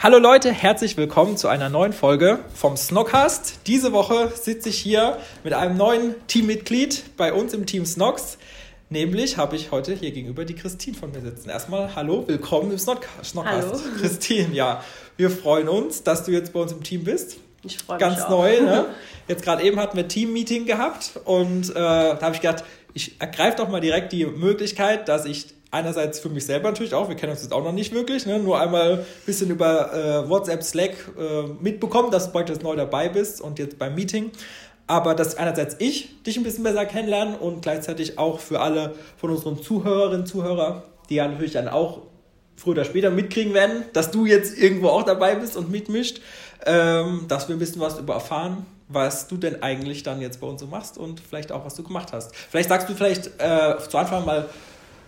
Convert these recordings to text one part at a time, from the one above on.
Hallo Leute, herzlich willkommen zu einer neuen Folge vom Snockcast. Diese Woche sitze ich hier mit einem neuen Teammitglied bei uns im Team Snocks. Nämlich habe ich heute hier gegenüber die Christine von mir sitzen. Erstmal hallo, willkommen im Snockcast. Hallo. Christine, ja, wir freuen uns, dass du jetzt bei uns im Team bist. Ich freue mich Ganz auch. neu, ne? Jetzt gerade eben hatten wir Team-Meeting gehabt und äh, da habe ich gedacht, ich ergreife doch mal direkt die Möglichkeit, dass ich einerseits für mich selber natürlich auch, wir kennen uns jetzt auch noch nicht wirklich, ne? nur einmal ein bisschen über äh, WhatsApp, Slack äh, mitbekommen, dass du jetzt neu dabei bist und jetzt beim Meeting. Aber dass einerseits ich dich ein bisschen besser kennenlerne und gleichzeitig auch für alle von unseren Zuhörerinnen und Zuhörer, die ja natürlich dann auch früher oder später mitkriegen werden, dass du jetzt irgendwo auch dabei bist und mitmischt, ähm, dass wir ein bisschen was über erfahren, was du denn eigentlich dann jetzt bei uns so machst und vielleicht auch, was du gemacht hast. Vielleicht sagst du vielleicht äh, zu Anfang mal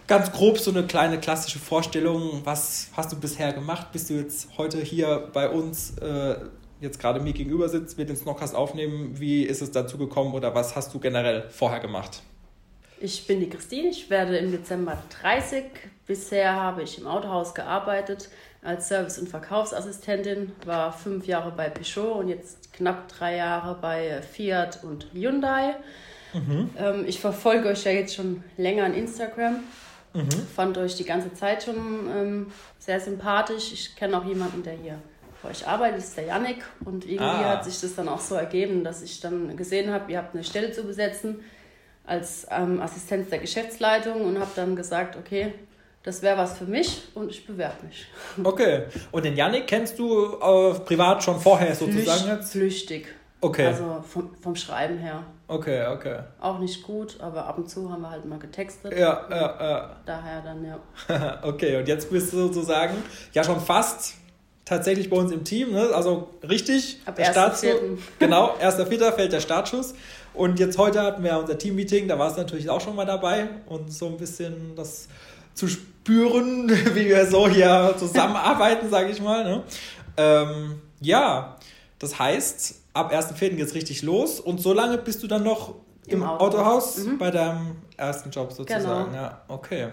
ganz grob so eine kleine klassische Vorstellung, was hast du bisher gemacht, bis du jetzt heute hier bei uns äh, jetzt gerade mir gegenüber sitzt, wir den Snockcast aufnehmen, wie ist es dazu gekommen oder was hast du generell vorher gemacht? Ich bin die Christine, ich werde im Dezember 30. Bisher habe ich im Autohaus gearbeitet als Service- und Verkaufsassistentin, war fünf Jahre bei Peugeot und jetzt knapp drei Jahre bei Fiat und Hyundai. Ähm, ich verfolge euch ja jetzt schon länger an Instagram. Fand euch die ganze Zeit schon ähm, sehr sympathisch. Ich kenne auch jemanden, der hier bei euch arbeitet, das ist der Yannick. Und irgendwie Ah. hat sich das dann auch so ergeben, dass ich dann gesehen habe, ihr habt eine Stelle zu besetzen als ähm, Assistenz der Geschäftsleitung und habe dann gesagt, okay, das wäre was für mich und ich bewerbe mich. Okay. Und den Yannick kennst du äh, privat schon vorher sozusagen jetzt? Flüchtig. Okay. Also vom, vom Schreiben her. Okay, okay. Auch nicht gut, aber ab und zu haben wir halt mal getextet. Ja, ja, ja. Daher dann, ja. Okay, und jetzt bist du sozusagen ja schon fast tatsächlich bei uns im Team, ne? Also richtig. Ab der Startschuss- 1.4.. Genau, 1.4. fällt der Startschuss. Und jetzt heute hatten wir unser Team-Meeting, da war es natürlich auch schon mal dabei und so ein bisschen das zu spüren, wie wir so hier zusammenarbeiten, sage ich mal. Ne? Ähm, ja, das heißt, ab 1.4. geht es richtig los und so lange bist du dann noch im, Im Autohaus. Mhm. bei deinem ersten Job sozusagen. Genau. Ja, okay.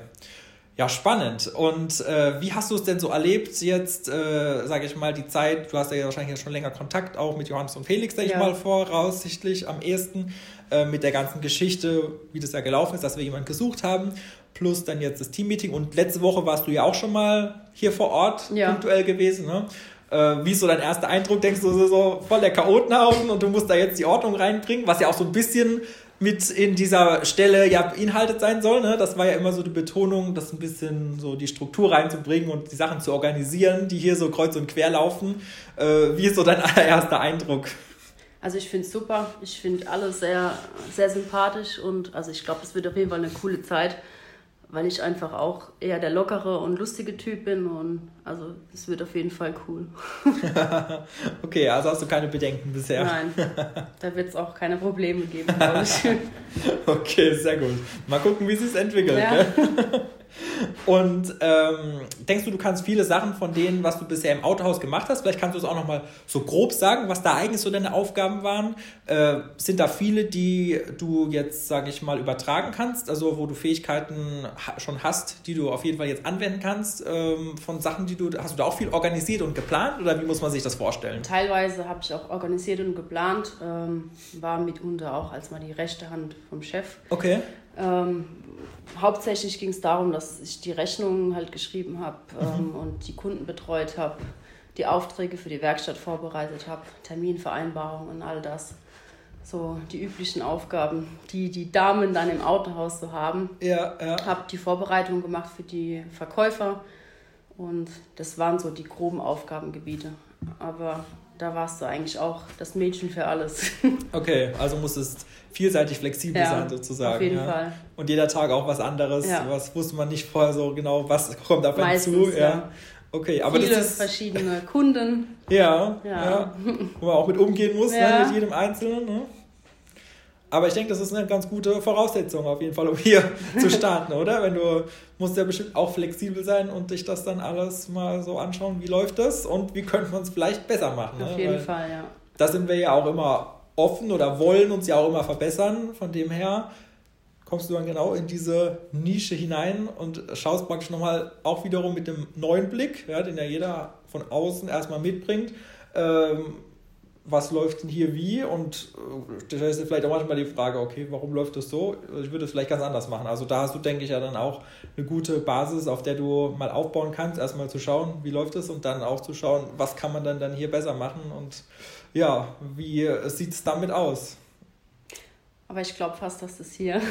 Ja, spannend. Und äh, wie hast du es denn so erlebt jetzt, äh, sage ich mal, die Zeit, du hast ja wahrscheinlich schon länger Kontakt auch mit Johannes und Felix, ich Ja. mal, voraussichtlich am ehesten, äh, mit der ganzen Geschichte, wie das ja gelaufen ist, dass wir jemanden gesucht haben, plus dann jetzt das Teammeeting. Und letzte Woche warst du ja auch schon mal hier vor Ort Ja. punktuell gewesen. Ne? Äh, wie ist so dein erster Eindruck? Denkst du, so, so voll der Chaotenhaufen und du musst da jetzt die Ordnung reinbringen, was ja auch so ein bisschen mit in dieser Stelle ja beinhaltet sein soll. Ne? Das war ja immer so die Betonung, das ein bisschen so die Struktur reinzubringen und die Sachen zu organisieren, die hier so kreuz und quer laufen. Äh, wie ist so dein allererster Eindruck? Also ich finde es super. Ich finde alle sehr, sehr sympathisch und also ich glaube, es wird auf jeden Fall eine coole Zeit, weil ich einfach auch eher der lockere und lustige Typ bin und also es wird auf jeden Fall cool. Okay, also hast du keine Bedenken bisher. Nein, da wird es auch keine Probleme geben, glaube ich. Okay, sehr gut. Mal gucken, wie sich entwickelt. Ja. Gell? Und ähm, denkst du, du kannst viele Sachen von denen, was du bisher im Autohaus gemacht hast, vielleicht kannst du es auch nochmal so grob sagen, was da eigentlich so deine Aufgaben waren. Äh, sind da viele, die du jetzt, sage ich mal, übertragen kannst, also wo du Fähigkeiten schon hast, die du auf jeden Fall jetzt anwenden kannst, ähm, von Sachen, die du, hast du da auch viel organisiert und geplant oder wie muss man sich das vorstellen? Teilweise habe ich auch organisiert und geplant, ähm, war mitunter auch als mal die rechte Hand vom Chef. Okay. Ähm, hauptsächlich ging es darum, dass ich die Rechnungen halt geschrieben habe ähm, Mhm. und die Kunden betreut habe, die Aufträge für die Werkstatt vorbereitet habe, Terminvereinbarungen und all das. So die üblichen Aufgaben, die die Damen dann im Autohaus so haben. Ja, ja. Habe die Vorbereitung gemacht für die Verkäufer und das waren so die groben Aufgabengebiete. Aber da warst du eigentlich auch das Mädchen für alles. Okay, also muss es vielseitig flexibel Ja, sein sozusagen. auf jeden ja. Fall. Und jeder Tag auch was anderes. Ja. Was wusste man nicht vorher so genau, was kommt auf einen zu. ja. Okay, aber viele das ist verschiedene Kunden. ja, ja. Wo man auch mit umgehen muss, ne, mit jedem Einzelnen. Ne? Aber ich denke, das ist eine ganz gute Voraussetzung auf jeden Fall, um hier zu starten, oder? Wenn du musst ja bestimmt auch flexibel sein und dich das dann alles mal so anschauen, wie läuft das und wie könnte man es vielleicht besser machen. Auf ne? jeden Weil Fall, ja. Da sind wir ja auch immer offen oder wollen uns ja auch immer verbessern. Von dem her kommst du dann genau in diese Nische hinein und schaust praktisch nochmal auch wiederum mit dem neuen Blick, ja, den ja jeder von außen erstmal mitbringt. Ähm, was läuft denn hier wie? Und äh, da du vielleicht auch manchmal die Frage, okay, warum läuft das so? Ich würde es vielleicht ganz anders machen. Also da hast du, denke ich, ja dann auch eine gute Basis, auf der du mal aufbauen kannst, erstmal zu schauen, wie läuft es und dann auch zu schauen, was kann man dann, dann hier besser machen und ja, wie sieht es damit aus? Aber ich glaube fast, dass das hier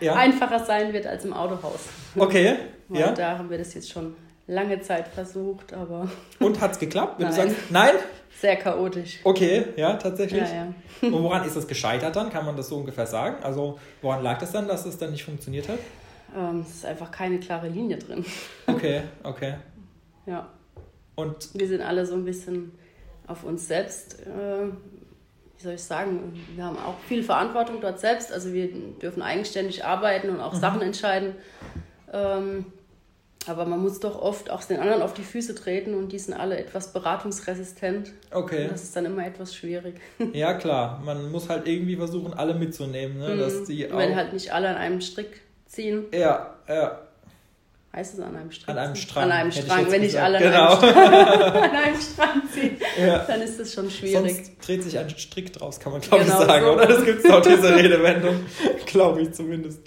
Ja, einfacher sein wird als im Autohaus. okay, Weil ja. da haben wir das jetzt schon lange Zeit versucht, aber Und hat es geklappt? Wenn du Nein. sagst, nein? sehr chaotisch. Okay, ja, tatsächlich. Ja, ja. Und woran ist das gescheitert dann? Kann man das so ungefähr sagen? Also woran lag das dann, dass es dann nicht funktioniert hat? Ähm, es ist einfach keine klare Linie drin. Okay, okay. Ja. Und Wir sind alle so ein bisschen auf uns selbst, äh, wie soll ich sagen, wir haben auch viel Verantwortung dort selbst. Also wir dürfen eigenständig arbeiten und auch Mhm. Sachen entscheiden. Ähm, aber man muss doch oft auch den anderen auf die Füße treten und die sind alle etwas beratungsresistent. okay. Und das ist dann immer etwas schwierig. Ja, klar. Man muss halt irgendwie versuchen, alle mitzunehmen, ne? dass die auch. Mhm. Wenn halt nicht alle an einem Strick ziehen, ja, ja, heißt es an einem Strick? an einem? Strang. An einem ich Strang, jetzt wenn nicht alle Genau. an, einem Strang, an einem Strang ziehen, ja. dann ist das schon schwierig. Sonst dreht sich ein Strick draus, kann man glaube Genau ich sagen, so. oder? Das gibt es auch diese Redewendung, glaube ich zumindest.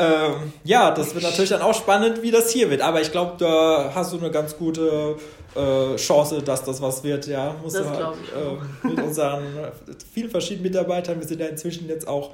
Ähm, ja, das wird natürlich dann auch spannend, wie das hier wird. Aber ich glaube, da hast du eine ganz gute äh, Chance, dass das was wird. Ja, musst Das halt, ich ähm, mit unseren äh, vielen verschiedenen Mitarbeitern, wir sind ja inzwischen jetzt auch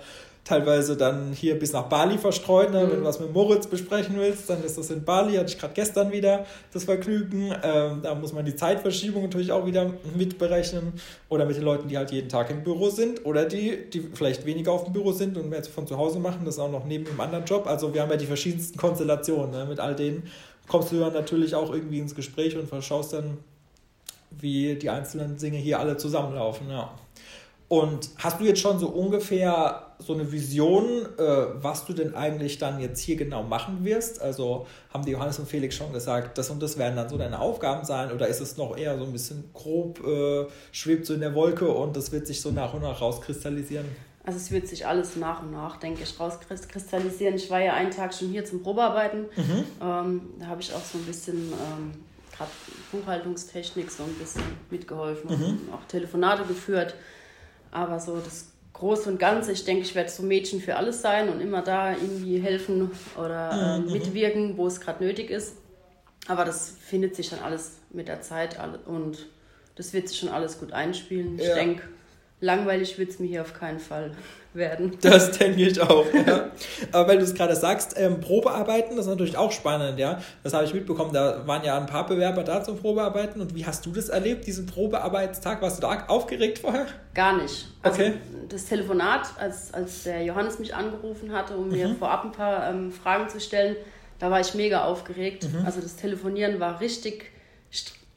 teilweise dann hier bis nach Bali verstreut. Ne? Wenn du was mit Moritz besprechen willst, dann ist das in Bali. Hatte ich gerade gestern wieder das Vergnügen. Ähm, da muss man die Zeitverschiebung natürlich auch wieder mitberechnen. Oder mit den Leuten, die halt jeden Tag im Büro sind. Oder die, die vielleicht weniger auf dem Büro sind und mehr von zu Hause machen. Das auch noch neben dem anderen Job. Also wir haben ja die verschiedensten Konstellationen. Ne? Mit all denen kommst du dann natürlich auch irgendwie ins Gespräch und verschaust dann, wie die einzelnen Dinge hier alle zusammenlaufen. Ja. Und hast du jetzt schon so ungefähr so eine Vision, äh, was du denn eigentlich dann jetzt hier genau machen wirst? Also haben die Johannes und Felix schon gesagt, das und das werden dann so deine Aufgaben sein? Oder ist es noch eher so ein bisschen grob, äh, schwebt so in der Wolke und das wird sich so nach und nach rauskristallisieren? Also es wird sich alles nach und nach, denke ich, rauskristallisieren. Ich war ja einen Tag schon hier zum Probearbeiten. Ähm, da habe ich auch so ein bisschen ähm, gerade Buchhaltungstechnik so ein bisschen mitgeholfen und auch Telefonate geführt. Aber so das Große und Ganze, ich denke, ich werde so Mädchen für alles sein und immer da irgendwie helfen oder ähm, mitwirken, wo es gerade nötig ist. Aber das findet sich dann alles mit der Zeit und das wird sich schon alles gut einspielen. Ich Ja. denke, langweilig wird es mir hier auf keinen Fall werden. Das denke ich auch, ja. Aber weil du es gerade sagst, ähm, Probearbeiten, das ist natürlich auch spannend, ja. Das habe ich mitbekommen, da waren ja ein paar Bewerber da zum Probearbeiten. Und wie hast du das erlebt, diesen Probearbeitstag? Warst du da aufgeregt vorher? Gar nicht. Also Okay. das Telefonat, als, als der Johannes mich angerufen hatte, um mir Mhm. vorab ein paar ähm, Fragen zu stellen, da war ich mega aufgeregt. Mhm. Also das Telefonieren war richtig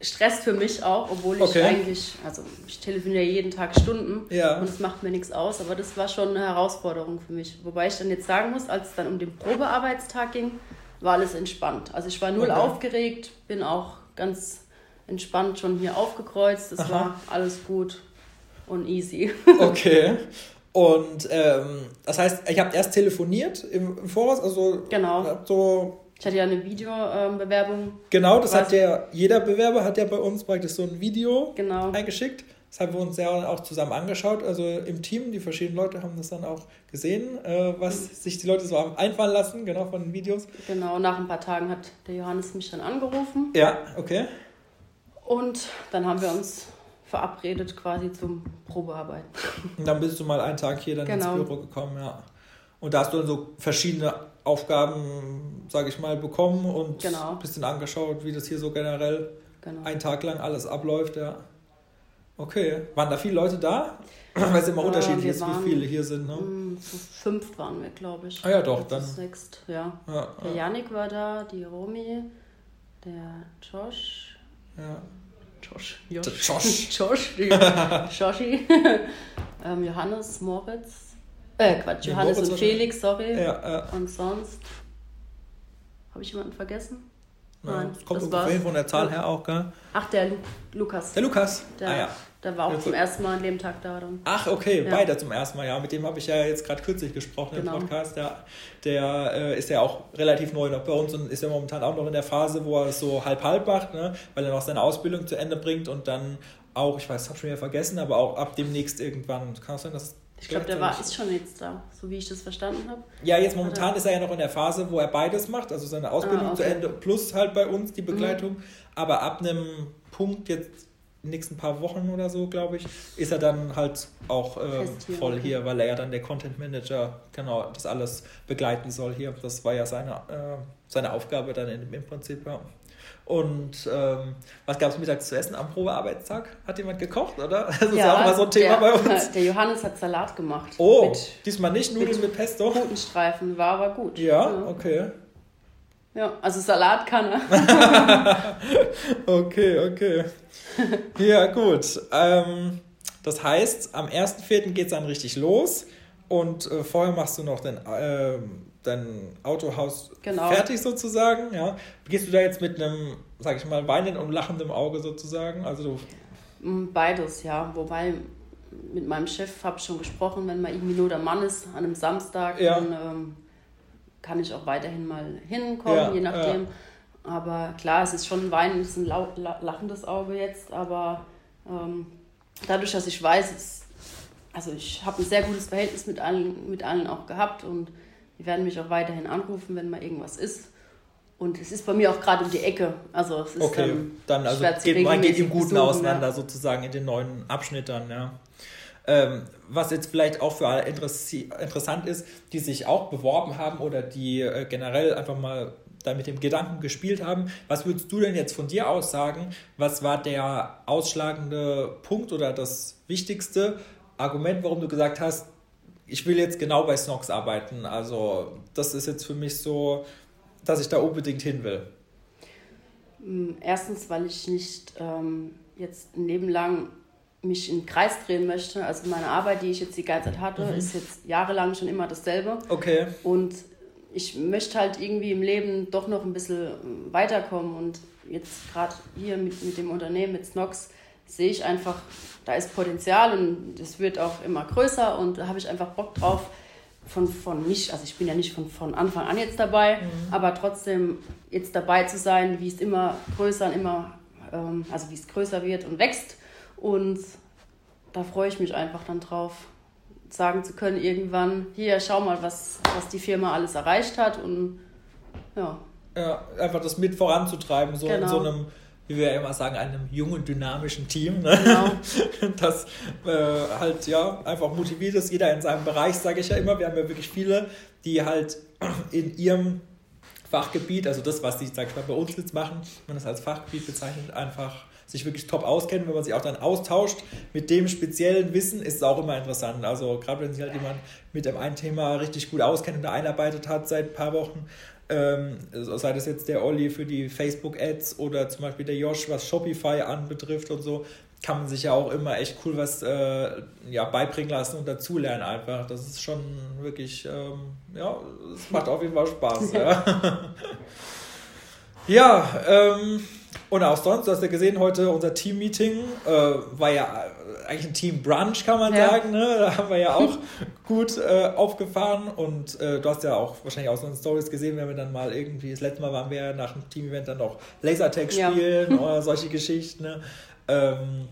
Stress für mich auch, obwohl ich Okay. eigentlich, also ich telefoniere jeden Tag Stunden Ja. und es macht mir nichts aus, aber das war schon eine Herausforderung für mich. Wobei ich dann jetzt sagen muss, als es dann um den Probearbeitstag ging, war alles entspannt. Also ich war null Okay. aufgeregt, bin auch ganz entspannt schon hier aufgekreuzt, es war alles gut und easy. Okay. Und ähm, das heißt, ich habe erst telefoniert im, im Voraus, also Genau. so Ich hatte ja eine Videobewerbung, genau, das Was? hat der jeder Bewerber hat ja bei uns praktisch so ein Video genau. eingeschickt. Das haben wir uns ja auch zusammen angeschaut, also im Team. Die verschiedenen Leute haben das dann auch gesehen, äh, was sich die Leute so haben einfallen lassen, genau von den Videos. Genau, nach ein paar Tagen hat der Johannes mich dann angerufen Ja, okay. und dann haben wir uns verabredet quasi zum Probearbeiten. Und dann bist du mal einen Tag hier dann Genau. ins Büro gekommen, ja. Und da hast du dann so verschiedene Aufgaben, sage ich mal, bekommen und Genau. ein bisschen angeschaut, wie das hier so generell Genau. einen Tag lang alles abläuft, ja. Okay. Waren da viele Leute da? Weil es immer Ja, unterschiedlich ist, waren- wie viele hier sind, ne? Hm, Zu fünft waren wir, glaube ich. Ah ja, doch, dann- Sechst, ja. Ja, Der ja. Janik war da, die Romy, der Josh Ja. Josh. Josh. Josh. Josh. Joshi. ähm, Johannes, Moritz. Äh, Quatsch, Johannes und war- Felix, sorry. Ja, ja. Und sonst. Habe ich jemanden vergessen? Nein, Das kommt das war's. von der Zahl her auch, gell? Ach, der Lu Lukas. Der Lukas. Der, ah ja. der war auch Ja, zum ersten Mal an dem Tag da dann. Ach, okay, Ja. beide zum ersten Mal, ja. Mit dem habe ich ja jetzt gerade kürzlich gesprochen Genau. im Podcast. Der, der äh, ist ja auch relativ neu noch bei uns und ist ja momentan auch noch in der Phase, wo er es so halb-halb macht, ne? weil er noch seine Ausbildung zu Ende bringt und dann auch, ich weiß, habe schon wieder vergessen, aber auch ab demnächst irgendwann, kann es sein, dass Ich glaube, der war, ist schon jetzt da, so wie ich das verstanden habe. Ja, jetzt momentan ist er ja noch in der Phase, wo er beides macht, also seine Ausbildung Ah, zu okay. Ende plus halt bei uns die Begleitung. Mhm. Aber ab einem Punkt jetzt in den nächsten paar Wochen oder so, glaube ich, ist er dann halt auch ähm, hier, voll okay. hier, weil er ja dann der Content Manager genau das alles begleiten soll hier. Das war ja seine, äh, seine Aufgabe dann in, im Prinzip, ja. Und ähm, was gab es mittags zu essen am Probearbeitstag? Hat jemand gekocht, oder? Das ist ja, auch immer so ein Thema der, bei uns. Der Johannes hat Salat gemacht. Oh, Mit diesmal nicht Nudeln mit Pesto. Putenstreifen, war aber gut. Ja, okay. Ja, also Salat kann er. Okay, okay. Ja, gut. Ähm, das heißt, am 1.4. geht es dann richtig los und äh, vorher machst du noch dein, ähm, dein Autohaus Genau. fertig sozusagen. Ja. Gehst du da jetzt mit einem, sag ich mal, weinenden und lachendem Auge sozusagen? Also du, Mm, Beides, ja. Wobei mit meinem Chef habe ich schon gesprochen, wenn mal irgendwie nur der Mann ist an einem Samstag, Ja. dann ähm, kann ich auch weiterhin mal hinkommen, Ja, je nachdem. Aber klar, es ist schon ein weinendes, ein lachendes Auge jetzt, aber ähm, dadurch, dass ich weiß, es, also ich habe ein sehr gutes Verhältnis mit allen, mit allen auch gehabt und die werden mich auch weiterhin anrufen, wenn mal irgendwas ist. Und es ist bei mir auch gerade um die Ecke. Also es ist okay, ähm, dann also geht, man geht im Guten besuchen, auseinander ja. sozusagen in den neuen Abschnitt dann, ja. Ähm, was jetzt vielleicht auch für alle interessant ist, die sich auch beworben haben oder die äh, generell einfach mal da mit dem Gedanken gespielt haben. Was würdest du denn jetzt von dir aus sagen? Was war der ausschlagende Punkt oder das wichtigste Argument, warum du gesagt hast, ich will jetzt genau bei Snox arbeiten? Also, das ist jetzt für mich so, dass ich da unbedingt hin will. Mm, Erstens, weil ich nicht ähm, jetzt ein Leben lang mich im Kreis drehen möchte. Also meine Arbeit, die ich jetzt die ganze Zeit hatte, Mhm. ist jetzt jahrelang schon immer dasselbe. Okay. Und ich möchte halt irgendwie im Leben doch noch ein bisschen ähm, weiterkommen. Und jetzt gerade hier mit, mit dem Unternehmen, mit Snox, sehe ich einfach, da ist Potenzial und es wird auch immer größer und da habe ich einfach Bock drauf. Von, von nicht, also ich bin ja nicht von, von Anfang an jetzt dabei, aber trotzdem jetzt dabei zu sein, wie es immer größer und immer, ähm, also wie es größer wird und wächst. Und da freue ich mich einfach dann drauf, sagen zu können, irgendwann, hier, schau mal, was, was die Firma alles erreicht hat. Und ja, Ja, einfach das mit voranzutreiben, so in Genau. so einem, wie wir ja immer sagen, einem jungen, dynamischen Team, ne? genau. das äh, halt ja einfach motiviert ist, jeder in seinem Bereich, sage ich ja immer. Wir haben ja wirklich viele, die halt in ihrem Fachgebiet, also das, was die, sag ich mal, bei uns jetzt machen, wenn man das als Fachgebiet bezeichnet, einfach sich wirklich top auskennen, wenn man sich auch dann austauscht mit dem speziellen Wissen, ist es auch immer interessant. Also gerade wenn sich halt jemand mit dem einen Thema richtig gut auskennt und da einarbeitet hat seit ein paar Wochen, ähm, sei das jetzt der Olli für die Facebook-Ads oder zum Beispiel der Josh, was Shopify anbetrifft und so, kann man sich ja auch immer echt cool was äh, ja, beibringen lassen und dazulernen einfach. Das ist schon wirklich, ähm, ja, es macht auf jeden Fall Spaß. ja, ja ähm, und auch sonst, du hast ja gesehen, heute unser Team-Meeting äh, war ja eigentlich ein Team-Brunch, kann man Ja. sagen. Ne? Da haben wir ja auch gut äh, aufgefahren und äh, du hast ja auch wahrscheinlich aus unseren Stories gesehen, wenn wir dann mal irgendwie, das letzte Mal waren wir ja nach dem Team-Event dann noch Lasertag Ja. spielen oder solche Geschichten. Ne? Ähm,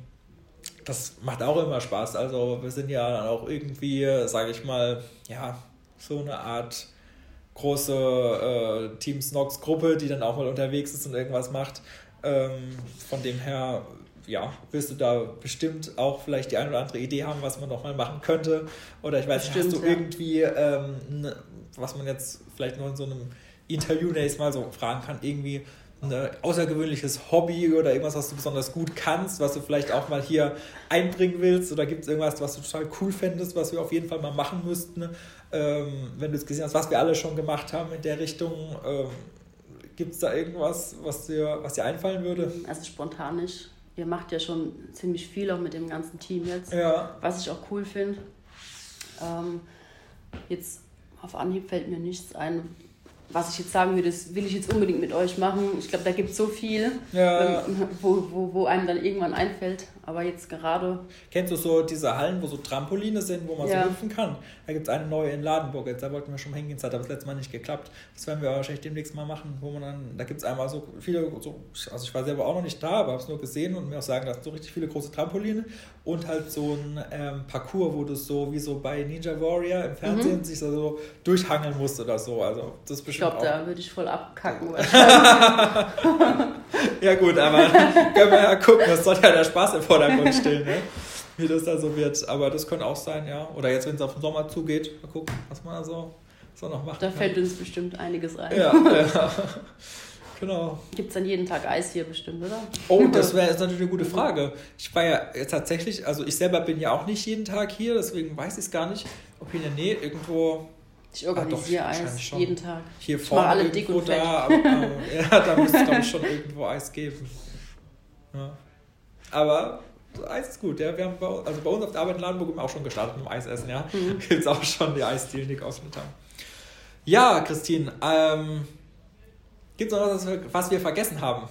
das macht auch immer Spaß. Also wir sind ja dann auch irgendwie, sage ich mal, ja, so eine Art große äh, Team Snox Gruppe, die dann auch mal unterwegs ist und irgendwas macht. Ähm, von dem her, ja, wirst du da bestimmt auch vielleicht die eine oder andere Idee haben, was man noch mal machen könnte. Oder ich weiß nicht, hast du ja. irgendwie, ähm, ne, was man jetzt vielleicht noch in so einem Interview nächstes Mal so fragen kann, irgendwie ein außergewöhnliches Hobby oder irgendwas, was du besonders gut kannst, was du vielleicht auch mal hier einbringen willst? Oder gibt es irgendwas, was du total cool fändest, was wir auf jeden Fall mal machen müssten? Ähm, wenn du es gesehen hast, was wir alle schon gemacht haben in der Richtung, ähm, Gibt es da irgendwas, was dir, was dir einfallen würde? Also spontan nicht. Ihr macht ja schon ziemlich viel auch mit dem ganzen Team jetzt, Ja. was ich auch cool finde. Ähm, jetzt auf Anhieb fällt mir nichts ein, was ich jetzt sagen würde, das will ich jetzt unbedingt mit euch machen. Ich glaube, da gibt es so viel, Ja. ähm, wo, wo, wo einem dann irgendwann einfällt. Aber jetzt gerade, Kennst du so diese Hallen, wo so Trampoline sind, wo man Ja. so hüpfen kann? Da gibt es eine neue in Ladenburg. Jetzt, da wollten wir schon hingehen, das hat aber das letzte Mal nicht geklappt. Das werden wir wahrscheinlich demnächst mal machen, wo man dann, da gibt es einmal so viele, so, also ich war selber auch noch nicht da, aber habe es nur gesehen und mir auch sagen, da sind so richtig viele große Trampoline und halt so ein ähm, Parcours, wo du so wie so bei Ninja Warrior im Fernsehen sich so, so durchhangeln musst oder so. Also das ist ich glaube, da würde ich voll abkacken. Ja gut, aber können wir ja gucken, das soll ja der Spaß im Vordergrund stehen, ne? wie das da so wird. Aber das könnte auch sein, ja. Oder jetzt, wenn es auf den Sommer zugeht, mal gucken, was man da so, so noch macht. da fällt uns bestimmt einiges ein. ja, ja. Genau. Gibt es dann jeden Tag Eis hier bestimmt, oder? Oh, das wäre jetzt natürlich eine gute Frage. Ich war ja tatsächlich, also ich selber bin ja auch nicht jeden Tag hier, deswegen weiß ich es gar nicht, ob hier in der Nähe irgendwo Ich organisiere Ah, doch, Eis schon. jeden Tag. hier Ich vorne alle dick und fett. da, äh, ja, da müsste es glaube ich schon irgendwo Eis geben. Ja. Aber Eis ist gut, ja. Wir haben bei, uns- also bei uns auf der Arbeit in Ladenburg haben wir auch schon gestartet mit dem Eisessen, ja. Mhm. Gibt es auch schon die Eisdielen, die geöffnet haben. Ja, Christine, ähm, gibt es noch was, was wir vergessen haben?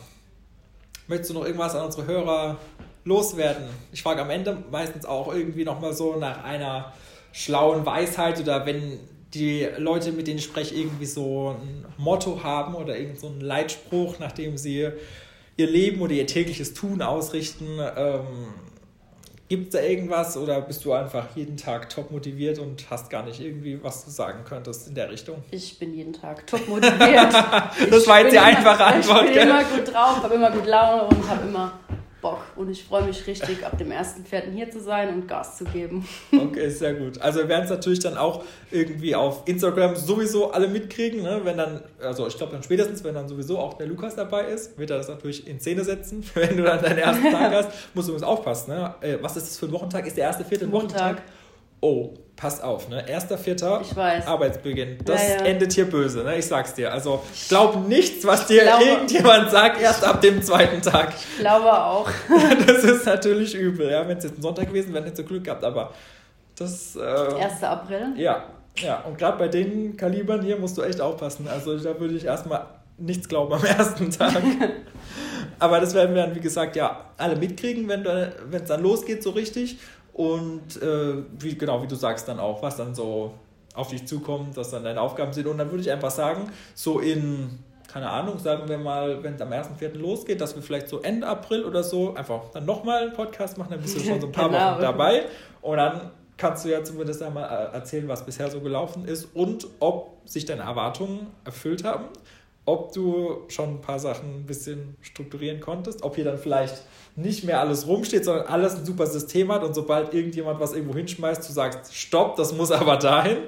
Möchtest du noch irgendwas an unsere Hörer loswerden? Ich frage am Ende meistens auch irgendwie nochmal so nach einer schlauen Weisheit oder wenn die Leute, mit denen ich spreche, irgendwie so ein Motto haben oder irgend so einen Leitspruch, nach dem sie ihr Leben oder ihr tägliches Tun ausrichten. Ähm, Gibt es da irgendwas oder bist du einfach jeden Tag top motiviert und hast gar nicht irgendwie was du sagen könntest in der Richtung? Ich bin jeden Tag top motiviert. Das war jetzt die einfache Antwort, Ich bin gell? immer gut drauf, habe immer gut Laune und habe immer Bock. Und ich freue mich richtig, ab dem 1.4. hier zu sein und Gas zu geben. Okay, sehr gut. Also wir werden es natürlich dann auch irgendwie auf Instagram sowieso alle mitkriegen, ne? wenn dann, also ich glaube dann spätestens, wenn dann sowieso auch der Lukas dabei ist, wird er das natürlich in Szene setzen. Wenn du dann deinen ersten Tag hast, musst du übrigens aufpassen. Ne? Äh, Was ist das für ein Wochentag? Ist der erste, vierte Montag. Wochentag? Oh, passt auf, ne? Erster, vierter Ich weiß. Arbeitsbeginn. Das Ja, ja. endet hier böse, ne? Ich sag's dir. Also glaub nichts, was dir glaube- irgendjemand sagt, erst ab dem zweiten Tag. Ich glaube auch. Das ist natürlich übel, ja. Wenn es jetzt ein Sonntag gewesen wäre, hättest du Glück gehabt, aber das. Äh, 1. April. ja, ja. Und gerade bei den Kalibern hier musst du echt aufpassen. Also da würde ich erstmal nichts glauben am ersten Tag. Aber das werden wir dann, wie gesagt, ja, alle mitkriegen, wenn es dann losgeht, so richtig. Und äh, wie, genau, wie du sagst, dann auch, was dann so auf dich zukommt, was dann deine Aufgaben sind. Und dann würde ich einfach sagen, so in, keine Ahnung, sagen wir mal, wenn es am 1.4. losgeht, dass wir vielleicht so Ende April oder so einfach dann nochmal einen Podcast machen, dann bist du schon so ein paar Genau. Wochen dabei. Und dann kannst du ja zumindest einmal äh, erzählen, was bisher so gelaufen ist und ob sich deine Erwartungen erfüllt haben, ob du schon ein paar Sachen ein bisschen strukturieren konntest, ob hier dann vielleicht nicht mehr alles rumsteht, sondern alles ein super System hat und sobald irgendjemand was irgendwo hinschmeißt, du sagst, stopp, das muss aber dahin.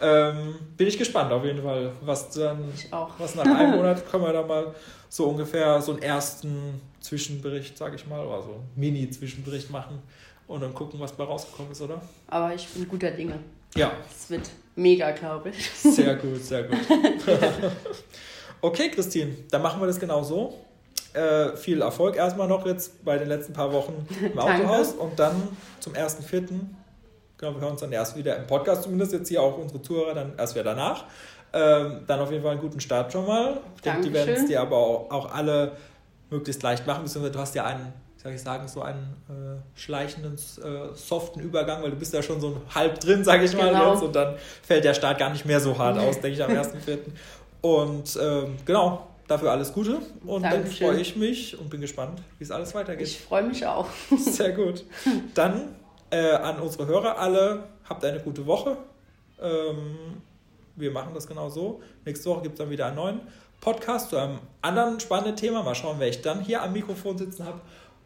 Ähm, bin ich gespannt auf jeden Fall, was dann, was nach einem Monat können wir da mal so ungefähr so einen ersten Zwischenbericht, sage ich mal, oder so einen Mini-Zwischenbericht machen und dann gucken, was bei rausgekommen ist, oder? Aber ich bin guter Dinge. Ja, Es wird mega, glaube ich. sehr gut, sehr gut. okay, Christine, dann machen wir das genau so. Äh, viel Erfolg erstmal noch jetzt bei den letzten paar Wochen im. Autohaus und dann zum 1.4. Genau, wir hören uns dann erst wieder im Podcast, zumindest jetzt hier auch unsere Zuhörer, dann erst wieder danach. Ähm, dann auf jeden Fall einen guten Start schon mal. Ich denke, die werden es dir aber auch, auch alle möglichst leicht machen, beziehungsweise du hast ja einen, wie soll ich sagen, so einen äh, schleichenden, äh, soften Übergang, weil du bist ja schon so halb drin, sage ich mal Genau. jetzt, und dann fällt der Start gar nicht mehr so hart aus, denke ich, am 1.4. Und ähm, genau, dafür alles Gute und dann Dankeschön. freue ich mich und bin gespannt, wie es alles weitergeht. Ich freue mich auch. Sehr gut. Dann äh, an unsere Hörer alle, habt eine gute Woche. Ähm, wir machen das genau so. Nächste Woche gibt es dann wieder einen neuen Podcast zu einem anderen spannenden Thema. Mal schauen, wer ich dann hier am Mikrofon sitzen habe.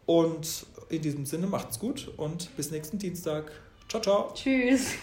Und in diesem Sinne macht's gut und bis nächsten Dienstag. Ciao, ciao. Tschüss.